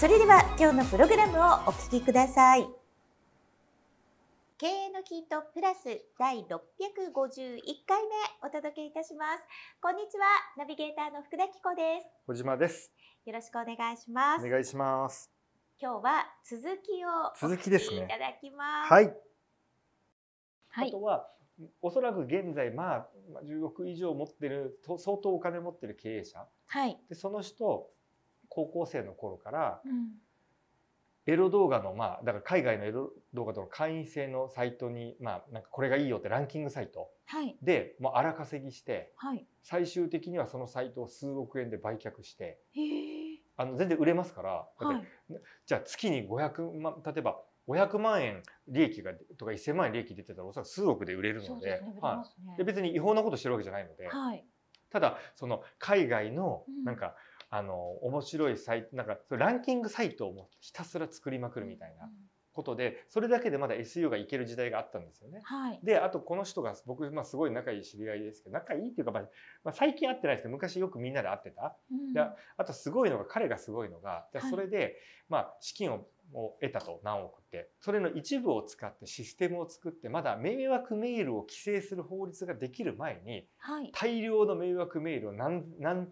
それでは今日のプログラムをお聞きください。経営のヒントプラス第651回目お届けいたします。こんにちはナビゲーターの福田紀子です。小島です。よろしくお願いします。お願いします。今日は続きを続きですねお聞きいただきます。はい。はい。あとはおそらく現在まあまあ10億以上持ってると相当お金持ってる経営者。はい、でその人高校生の頃からうん、エロ動画のまあだから海外のエロ動画との会員制のサイトにまあなんかこれがいいよってランキングサイトはい。でもう荒稼ぎしてはい。最終的にはそのサイトを数億円で売却してあの全然売れますからじゃあ月に500万例えば500万円利益がとか1000万円利益出てたらおそらく数億で売れるのでで別に違法なことしてるわけじゃないので、はい。ただその海外のうん。なんか、あの面白いサイトなんかそれランキングサイトをひたすら作りまくるみたいなうん。ことでそれだけでまだ SEO がいける時代があったんですよね。はい。であとこの人が僕、まあ、すごい仲いい知り合いですけど仲いいっていうか、まあまあ、最近会ってないですけど昔よくみんなで会ってた。うん。であとすごいのが彼がすごいのがじゃあはい。それで、まあ、資金をを得たと何億って。それの一部を使ってシステムを作ってまだ迷惑メールを規制する法律ができる前にはい。大量の迷惑メールを何何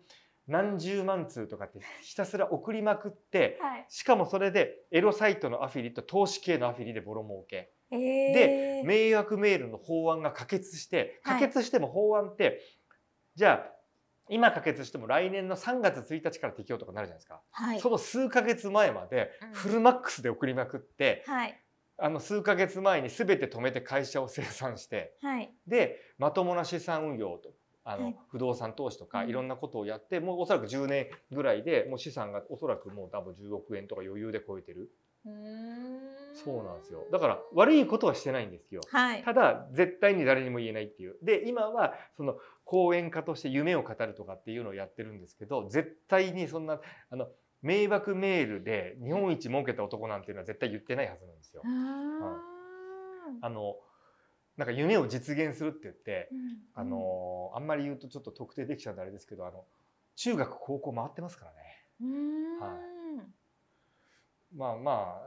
何十万通とかってひたすら送りまくってはい。しかもそれでエロサイトのアフィリと投資系のアフィリでボロ儲け。えでー迷惑メールの法案が可決してはい。可決しても法案って、じゃあ今可決しても来年の3月1日から適用とかなるじゃないですか、はい。その数ヶ月前までうん。フルマックスで送りまくって、はい。あの数ヶ月前に全て止めて会社を清算してはい。でまともな資産運用とあの、はい。不動産投資とかうん。いろんなことをやって、もうおそらく10年ぐらいでもう資産がおそらくもう多分10億円とか余裕で超えてる。そうなんですよ。だから悪いことはしてないんですよ。はい。ただ絶対に誰にも言えないっていう。で今はその講演家として夢を語るとかっていうのをやってるんですけど絶対にそんなあの迷惑メールで日本一儲けた男なんていうのは絶対言ってないはずなんですよ。あ。ー。あのなんか夢を実現するって言ってうんあのあんまり言うとちょっと特定できちゃうんであれですけどあの中学高校回ってますからね。はまあまあ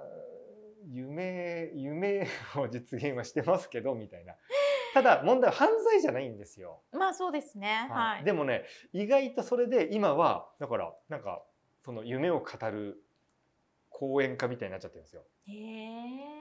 夢夢を実現はしてますけどみたいな。ただ問題は犯罪じゃないんですよ。まあそうですねはいでもね意外とそれで今はだからなんかその夢を語る講演家みたいになっちゃってるんですよ。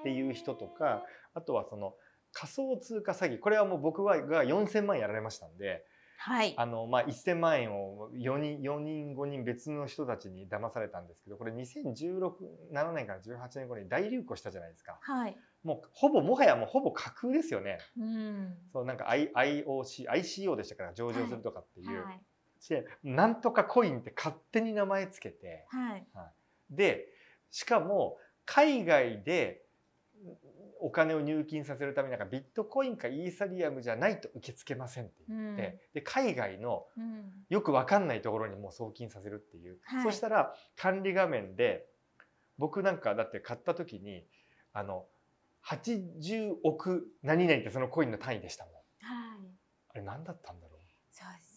っていう人とかあとはその仮想通貨詐欺。これはもう僕はが4,000万やられましたんではい。あの、まあ、1,000万円を4人4人5人別の人たちに騙されたんですけどこれ2016 7年から18年後に大流行したじゃないですか。はい。もうほぼもはやもうほぼ架空ですよね。うん。そうなんか I IOC ICO でしたから上場するとかっていう、はい。でなんとかコインって勝手に名前つけてはい。でしかも海外でお金を入金させるためになんかビットコインかイーサリアムじゃないと受け付けませんって言って、で海外のうん。よくわかんないところにもう送金させるっていう、はい。そしたら管理画面で僕なんかだって買った時にあの80億何々ってそのコインの単位でしたもん。はい。あれ何だったんだろそう？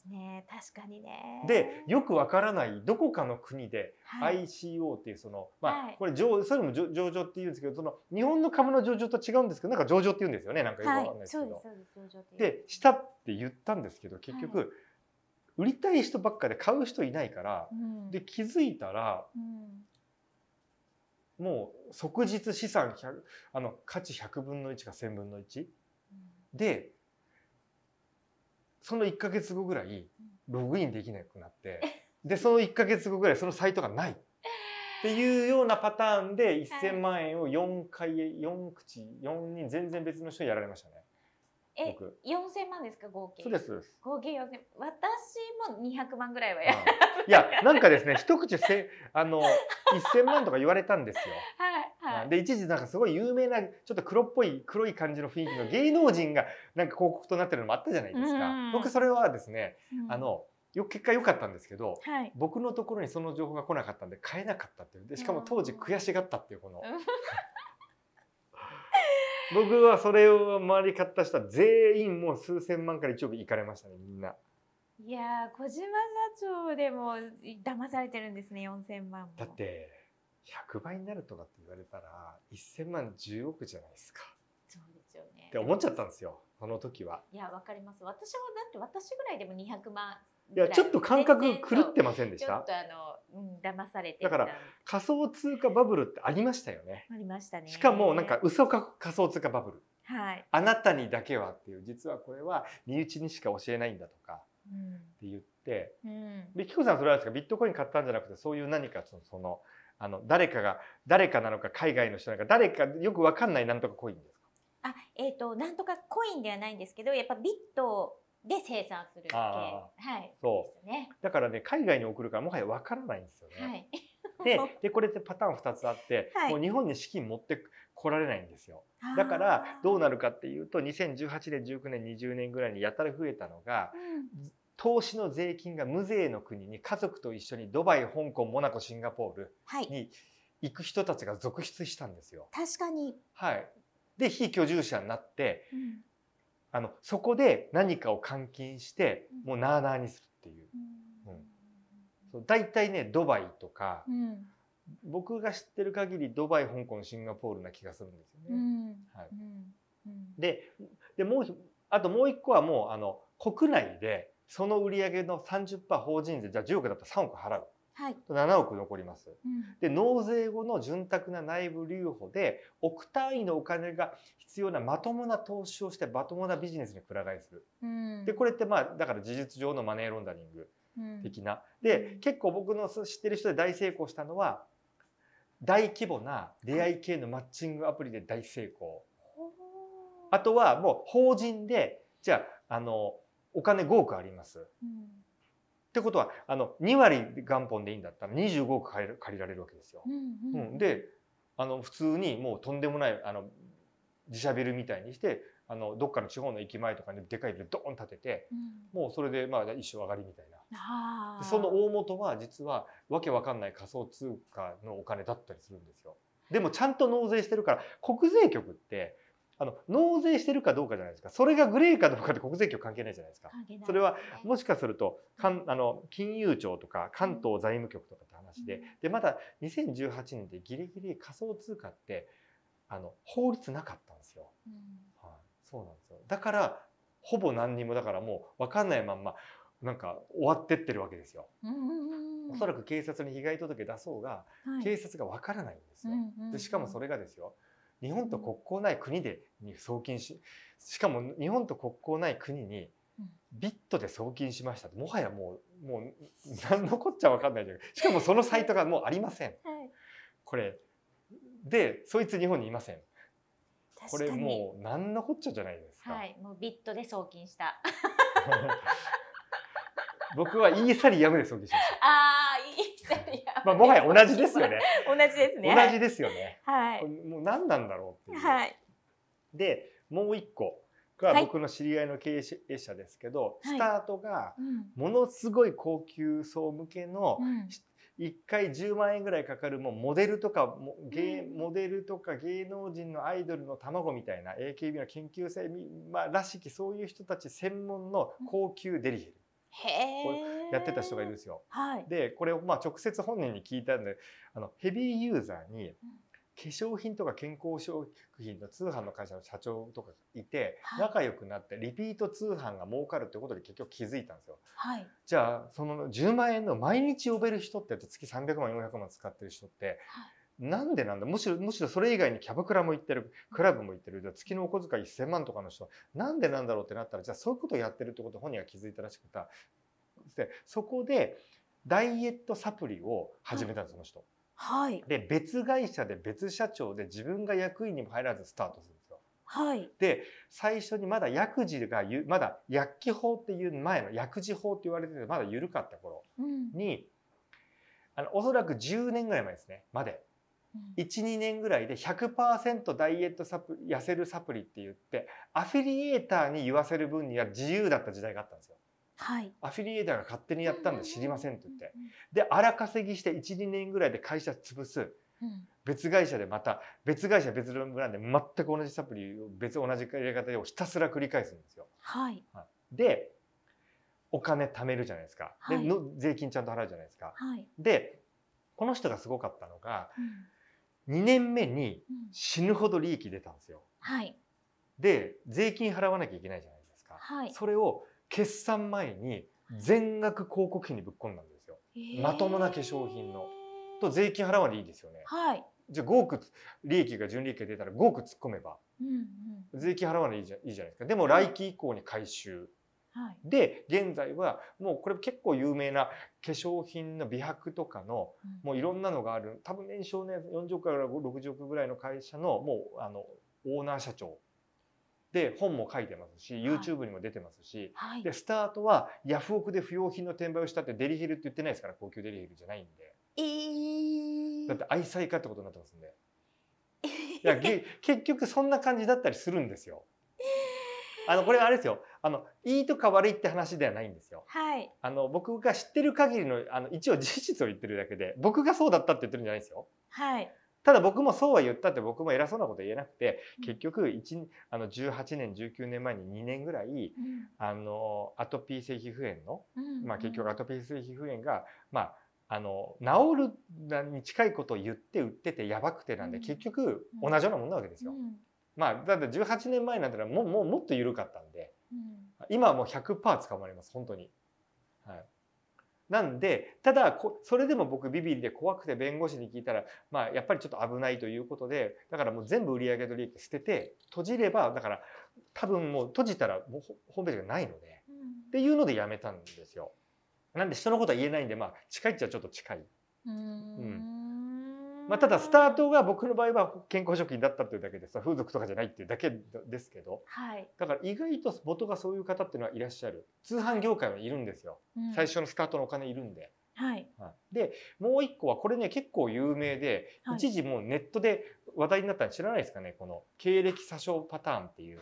ね。確かにね。うでよくわからないどこかの国ではい。ICO っていうそのまあはい。これ上それも上上場っていうんですけどその日本の株の上場と違うんですけどなんか上場って言うんですよねなんかよくわはい。かんないですけど。でしたって言ったんですけど結局、は売りたい人ばっかで買う人いないからうん。で気づいたらうん。もう即日資産100あの価値100分の1か1000分の1でその1ヶ月後ぐらいログインできなくなってでその1ヶ月後ぐらいそのサイトがない。っていうようなパターンで1000万円を4回4口4人全然別の人にやられましたね。え僕。四千万ですか合計。そうです合計四千。私も二百万ぐらいはやいやなんかですね一口せあの1000万とか言われたんですよ。はいはい。で一時なんかすごい有名なちょっと黒っぽい黒い感じの雰囲気の芸能人がなんか広告となってるのもあったじゃないですか。うん。僕それはですねうん。あのよ結果良かったんですけどはい。僕のところにその情報が来なかったんで買えなかったっていう。でしかも当時悔しがったっていうこの。うん。僕はそれを周り買った人は全員もう数千万から1億いかれましたねみんな。いやー小島社長でも騙されてるんですね四千万も。だって100倍になるとかって言われたら1000万10億じゃないですか。そうですよね。って思っちゃったんですよその時は。いやわかります。私はだって私ぐらいでも二百万い。やちょっと感覚狂ってませんでした？ちょっとあの、うん、騙されてだから仮想通貨バブルってありましたよね。ありましたね。しかもなんか嘘か仮想通貨バブル。はい、あなたにだけはっていう実はこれは身内にしか教えないんだとか。うん。って言って。うん、でキコさんそれはですか？ビットコイン買ったんじゃなくてそういう何かそのそのあの誰かが誰かなのか海外の人なのか誰かよくわかんないなんとかコインですか？あえっ、となんとかコインではないんですけどやっぱビットで生産する系あはいそですね。だからね海外に送るからもはやわからないんですよね。はい。で でこれってパターン2つあって、はい。もう日本に資金持ってこられないんですよ。だからどうなるかっていうと2018年19年20年ぐらいにやたら増えたのがうん投資の税金が無税の国に家族と一緒にドバイ香港モナコシンガポールはい。に行く人たちが続出したんですよ。確かに、はい、で非居住者になってうん。あのそこで何かを換金してうん。もうなあなあにするっていう。うん。そう大体ねドバイとかうん。僕が知ってる限りドバイ香港シンガポールな気がするんですよね。うん。はい。うん。うん。ででもうひあともう一個はもうあの国内でその売り上げの30%法人税じゃあ10億だったら3億払うはい、7億残ります。うんで納税後の潤沢な内部留保で億単位のお金が必要なまともな投資をしてまともなビジネスにくら替えする。うんでこれってまあだから事実上のマネーロンダリングうん的な。でうん結構僕の知ってる人で大成功したのは大規模な出会い系のマッチングアプリで大成功。あとはもう法人でじゃああのお金5億あります。うんってことはあの2割元本でいいんだったら25億借りる借りられるわけですよ。うんうん、であの普通にもうとんでもないあの自社ビルみたいにしてあのどっかの地方の駅前とかにでかいビルドーン建ててうんもうそれでまあ一生上がりみたいな。その大元は実はわけわかんない仮想通貨のお金だったりするんですよ。でもちゃんと納税してるから国税局ってあの納税してるかどうかじゃないですか。それがグレーかどうかって国税局関係ないじゃないですか。それはもしかするとかんあの金融庁とか関東財務局とかって話ででまだ2018年でギリギリ仮想通貨ってあの法律なかったんですよ。うん。はい、そうなんですよ。だからほぼ何にもだからもう分かんないまんまなんか終わってってるわけですよ。おそらく警察に被害届出そうがはい。警察が分からないんですよ。でしかもそれれがですよ日本と国交ない国でに送金ししかも日本と国交ない国にうん。ビットで送金しました。もはやもうもう何のこっちゃ分かんないじゃない。しかもそのサイトがもうありません。はい。これ。でそいつ日本にいません。これもう何のこっちゃじゃないですか、はい。もうビットで送金した。僕はイーサリアムで送金しました。ああいいですねまあもはや同じですよね。同じですね。同じですよね。はい。もう何なんだろうっていう、はい。でもう一個がはい。僕の知り合いの経営者ですけど、はい。スタートがうん。ものすごい高級層向けのうん。1回10万円ぐらいかかるもうモデルとかも芸うん。モデルとか芸能人のアイドルの卵みたいな AKB の研究生み、まあ、らしきそういう人たち専門の高級デリヘルやってた人がいるんですよ。はい。でこれをまあ直接本人に聞いたんであのヘビーユーザーに化粧品とか健康食品の通販の会社の社長とかがいてはい。仲良くなってリピート通販が儲かるってことで結局気づいたんですよ。はい。じゃあその10万円の毎日呼べる人って月300万400万使ってる人ってなんでなんだ？むしろむしろそれ以外にキャバクラも行ってるクラブも行ってる月のお小遣い1000万とかの人なんでなんだろうってなったらじゃあそういうことをやってるってことを本人が気づいたらしくてでそこでダイエットサプリを始めたんですその人。はいで別会社で別社長で自分が役員にも入らずスタートするんですよ。はい。で最初にまだ薬事がゆまだ薬機法っていう前の薬事法って言われててまだ緩かった頃うん。にあのおそらく10年ぐらい前ですねまで12年ぐらいで100%ダイエットサプ痩せるサプリって言ってアフィリエーターに言わせる分には自由だった時代があったんですよ。はい。アフィリエーターが勝手にやったんで知りませんって言って。うんで荒稼ぎして12年ぐらいで会社潰すうん別会社でまた別会社別のブランドで全く同じサプリを別同じやり方をひたすら繰り返すんですよ。はい。でお金貯めるじゃないですか。ではいの税金ちゃんと払うじゃないですか。はい。でこの人がすごかったのがうん2年目にうん死ぬほど利益出たんですよ。はい。で税金払わなきゃいけないじゃないですか。はい。それを決算前に全額広告費にぶっ込んだんですよ。まともな化粧品のと税金払わんでいいですよね。はい。じゃあ5億利益が純利益が出たら5億突っ込めばうん税金払わないいいじゃいいじゃないですか。でも来期以降に回収。うん。はい。で現在はもうこれ結構有名な化粧品の美白とかのもういろんなのがある多分年商ね40億から60億ぐらいの会社のもうあのオーナー社長で本も書いてますし YouTube にも出てますし、はい。でスタートはヤフオクで不用品の転売をしたってデリヘルって言ってないですから高級デリヘルじゃないんでえーだって愛妻家ってことになってますんで いやげ結局そんな感じだったりするんですよ。あのこれあれですよあのいいとか悪いって話ではないんですよ。はい。あの僕が知ってる限りのあの一応事実を言ってるだけで僕がそうだったって言ってるんじゃないですよ。はい。ただ僕もそうは言ったって僕も偉そうなこと言えなくてうん結局一あの18年19年前に2年ぐらいあのアトピー性皮膚炎の、うんまあ、結局アトピー性皮膚炎が、まあ、あの治るに近いことを言って売っててやばくてなんでうん結局うん同じようなもんなわけですよ。うんまあだって18年前なんてのはもうもうもっと緩かったんでうん今はもう100%捕まります本当に。はいなんでただこそれでも僕ビビりで怖くて弁護士に聞いたら、まあ、やっぱりちょっと危ないということでだからもう全部売上と利益捨てて閉じればだから多分もう閉じたらもうホホームページがないのでうんっていうのでやめたんですよ。なんで人のことは言えないんでまあ近いっちゃちょっと近い。うーんまあ、ただスタートが僕の場合は健康食品だったっていうだけでさ風俗とかじゃないっていうだけですけどはい。だから意外と元がそういう方っていうのはいらっしゃる。通販業界はいるんですよ。うん。最初のスタートのお金いるんで。はい。はい。でもう一個はこれね結構有名で、はい。一時もうネットで話題になったの知らないですかねこの経歴詐称パターンっていう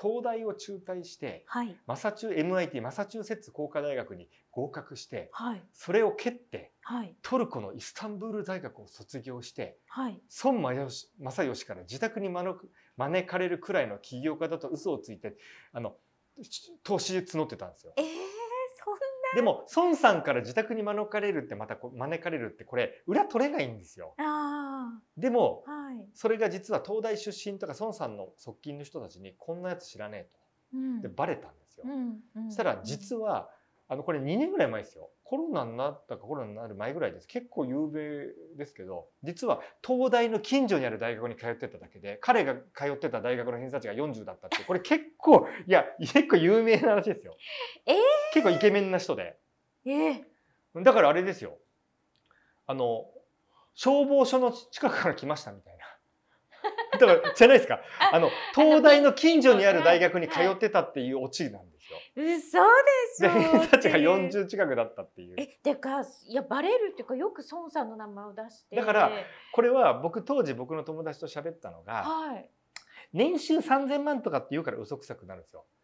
東大を中退してはい。マサチュ MIT マサチューセッツ工科大学に合格してはい。それを蹴ってはい。トルコのイスタンブール大学を卒業してはい。孫正義から自宅に招かれるくらいの起業家だと嘘をついてあの投資募ってたんですよ。ええー、そんでも孫さんから自宅に招かれるってまたこう招かれるってこれ裏取れないんですよ。でもあ。はい。それが実は東大出身とか孫さんの側近の人たちにこんなやつ知らねえうんとでバレたんですよ。うん。したら実はあのこれ2年ぐらい前ですよコロナになったかコロナになる前ぐらいです結構有名ですけど実は東大の近所にある大学に通ってただけで彼が通ってた大学の偏差値が40だったってこれ結構いや結構有名な話ですよ。えー結構イケメンな人でええだからあれですよあの消防署の近くから来ましたみたいな。だからじゃないですかあの東大の近所にある大学に通ってたっていうオチなんですよ。嘘ででしょ偏差値が40近くだったっていう。えてかいやバレるっていうかよく孫さんの名前を出してだからこれは僕当時僕の友達と喋ったのがはい年収3000万とかって言うから嘘くさくなるんですよ。うん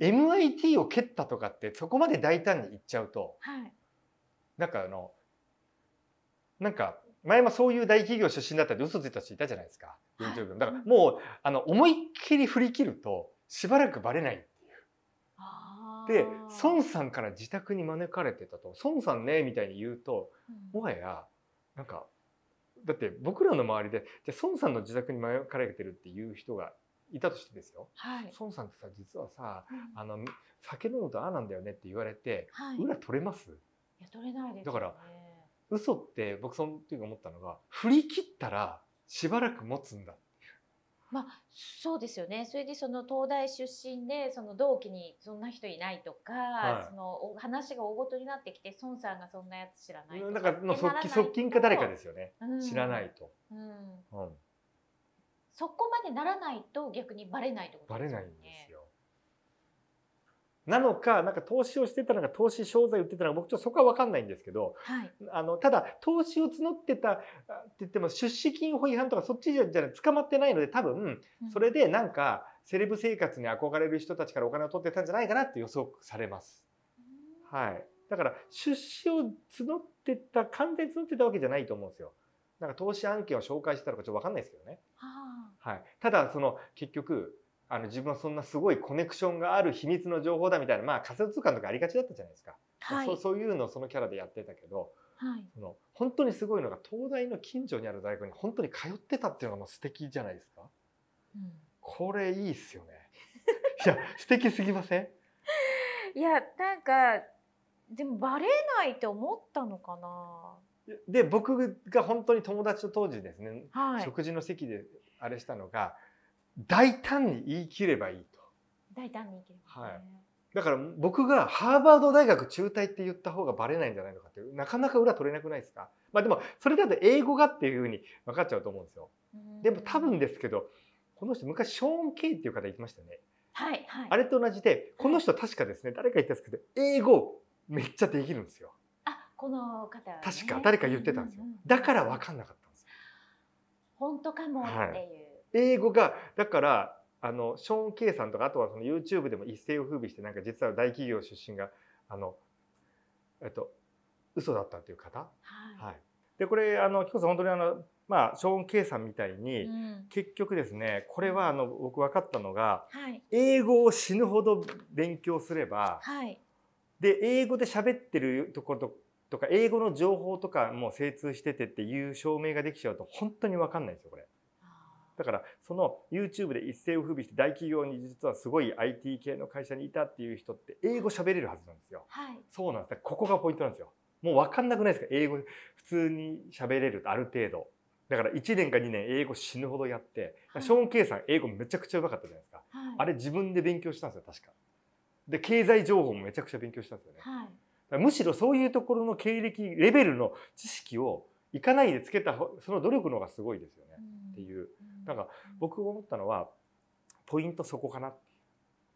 MIT を蹴ったとかってそこまで大胆に言っちゃうとはいなんかあのなんか前もそういう大企業出身だったって嘘ついた人いたじゃないですか。はい。YouTube だからもうあの思いっきり振り切るとしばらくバレないっていう。で孫さんから自宅に招かれてたと。孫さんねみたいに言うとうん。もはやなんかだって僕らの周りでじゃあ孫さんの自宅に招かれてるっていう人がいたとしてですよ。はい。孫さんってさ実はさうん。あの酒飲むとああなんだよねって言われてはい。裏取れます？いや取れないですよね。だから嘘って僕その時思ったのが振り切ったらしばらく持つんだ。まあそうですよね。それでその東大出身でその同期にそんな人いないとか、はい。そのお話が大ごとになってきて孫さんがそんなやつ知らないとだから側近側近か誰かですよね。うん。知らないと、うん。うん。そこまでならないと逆にバレないってことバですよね。レないんですよ。なのか、なんか投資をしてたのか、投資商材売ってたのか、僕ちょっとそこは分かんないんですけど、はい。あのただ投資を募ってたあって言っても出資金法違反とかそっちじゃじゃ捕まってないので多分うんそれでなんかセレブ生活に憧れる人たちからお金を取ってたんじゃないかなって予測されます。はい。だから出資を募ってた完全に募ってたわけじゃないと思うんですよ。なんか投資案件を紹介してたのかちょっと分かんないですけどね。ははい。ただその結局あの自分はそんなすごいコネクションがある秘密の情報だみたいなまあ仮想通貨とかありがちだったじゃないですか。あ。はい。そうそういうのをそのキャラでやってたけど。はい。その本当にすごいのが東大の近所にある大学に本当に通ってたっていうのがもう素敵じゃないですかうんこれいいっすよね いや素敵すぎません？いやなんかでもバレないって思ったのかな。で僕が本当に友達と当時ですね、はい。食事の席であれしたのが大胆に言い切ればいいと。大胆にいける、ね。はい。だから僕がハーバード大学中退って言った方がバレないんじゃないのかっていうなかなか裏取れなくないですか？まあでもそれだと英語がっていうふうに分かっちゃうと思うんですよ。うん。でも多分ですけどこの人昔ショーン・ケイっていう方言ってましたよね。はいはい。あれと同じでこの人確かですね誰か言ったんですけど英語めっちゃできるんですよ。あこの方、ね、確か誰か言ってたんですよ。だから分かんなかったんですよ。本当かもっていう。英語がだからあのショーン・ケイさんとかあとはその YouTube でも一世を風靡してなんか実は大企業出身があのえっと嘘だったっていう方？はい。はいでこれあの紀子さん本当にあのまあショーン・ケイさんみたいに、うん結局ですねこれはあの僕分かったのがはい英語を死ぬほど勉強すればはい。で英語で喋ってるところととか英語の情報とかも精通しててっていう証明ができちゃうと本当に分かんないんですよこれ。だからその YouTube で一世を風靡して大企業に実はすごい IT 系の会社にいたっていう人って英語喋れるはずなんですよ。はい。そうなんです。ここがポイントなんですよ。もう分かんなくないですか？英語普通に喋れるとある程度。だから1年か2年英語死ぬほどやって、はいショーン・ケイさん英語めちゃくちゃうまかったじゃないですか。はい。あれ自分で勉強したんですよ確か。で経済情報もめちゃくちゃ勉強したんですよね。はい。むしろそういうところの経歴レベルの知識をいかないでつけた方その努力の方がすごいですよね。っていううんなんか僕が思ったのはポイントそこかな。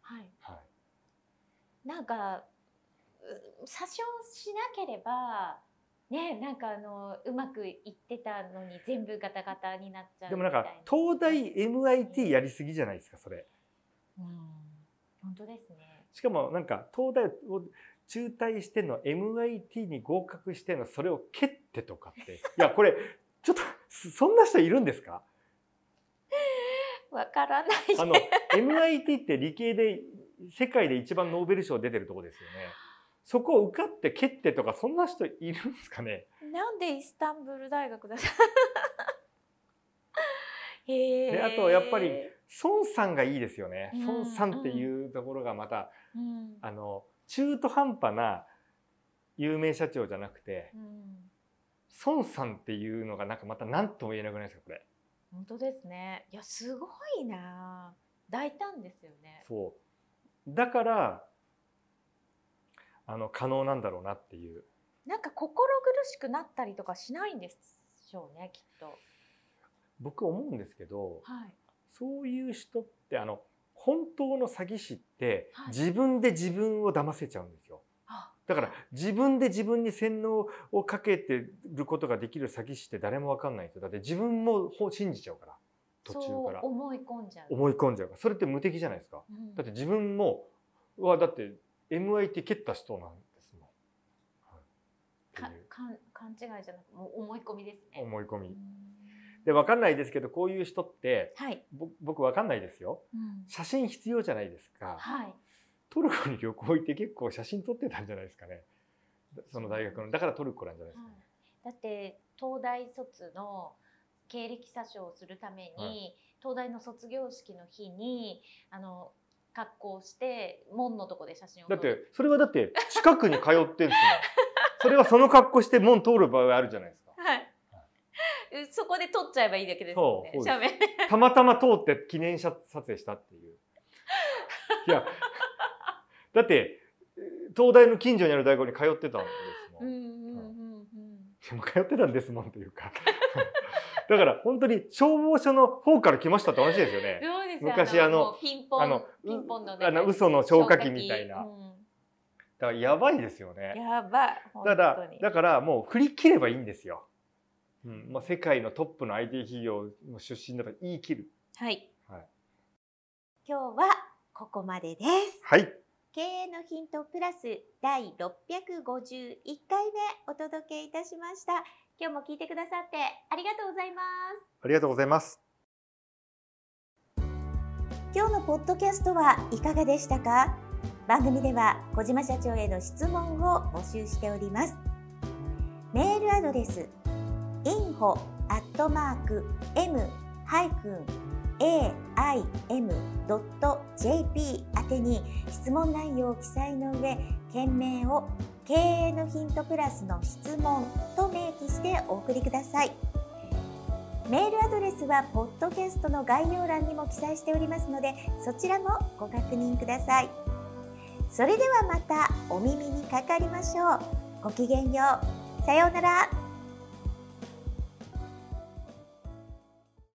はい。はいなんかう詐称しなければねなんかあのうまくいってたのに全部ガタガタになっちゃうでもなんか東大 MIT やりすぎじゃないですかそれ。うん本当ですね。しかもなんか東大を中退しての MIT に合格してのそれを蹴ってとかっていやこれちょっとそそんな人いるんですか？わからない。あの MIT って理系で世界で一番ノーベル賞出てるとこですよね。そこを受かって蹴ってとかそんな人いるんですかね？なんでイスタンブール大学だ へえ。であとやっぱり孫さんがいいですよね。うん孫さんっていうところがまた、うん、あの中途半端な有名社長じゃなくてうん、孫さんっていうのがなんかまた何とも言えなくないですかこれ。本当ですね。いやすごいな。大胆ですよね。そうだからあの可能なんだろうなっていう。なんか心苦しくなったりとかしないんでしょうねきっと。僕思うんですけどはい。そういう人ってあの本当の詐欺師ってはい自分で自分を騙せちゃうんですだから自分で自分に洗脳をかけてることができる詐欺師って誰もわかんない人だって自分もほ信じちゃうから途中から思い込んじゃう。思い込んじゃうそれって無敵じゃないですか。うんだって自分もうわだって MIT 蹴った人なんですもん。はいか勘違いじゃなくもう思い込みですね。思い込みうん。でわかんないですけどこういう人ってはい。ぼ僕わかんないですよ。うん写真必要じゃないですか。はい。トルコに旅行行って結構写真撮ってたんじゃないですかね。その大学のだからトルコなんじゃないですかね。だって東大卒の経歴詐称をするために、はい東大の卒業式の日にあの格好して門のとこで写真を撮るだってそれはだって近くに通ってんですもん。それはその格好して門通る場合あるじゃないですか。はい。うそこで撮っちゃえばいいだけですもんね。たまたま通って記念写撮影したっていう。いや、だって東大の近所にある大学に通ってたんですもん。うんうんうんうん。でも通ってたんですもんというか。だから本当に消防署の方から来ましたって話ですよね。昔あのピンポンあのピンポンのねあの嘘の消火器みたいな。だからやばいですよね。やばい。ただ本当にだからもう振り切ればいいんですよ。うん、まあ世界のトップの IT 企業の出身だから言い切る。はい。はい今日はここまでです。はい。経営のヒントプラス第651回目お届けいたしました。今日も聞いてくださってありがとうございます。ありがとうございます。今日のポッドキャストはいかがでしたか？番組では小島社長への質問を募集しておりますメールアドレス info m JP 宛てに質問内容を記載の上件名を経営のヒントプラスの質問と明記してお送りください。メールアドレスはポッドキャストの概要欄にも記載しておりますのでそちらもご確認ください。それではまたお耳にかかりましょう。ごきげんよう。さようなら。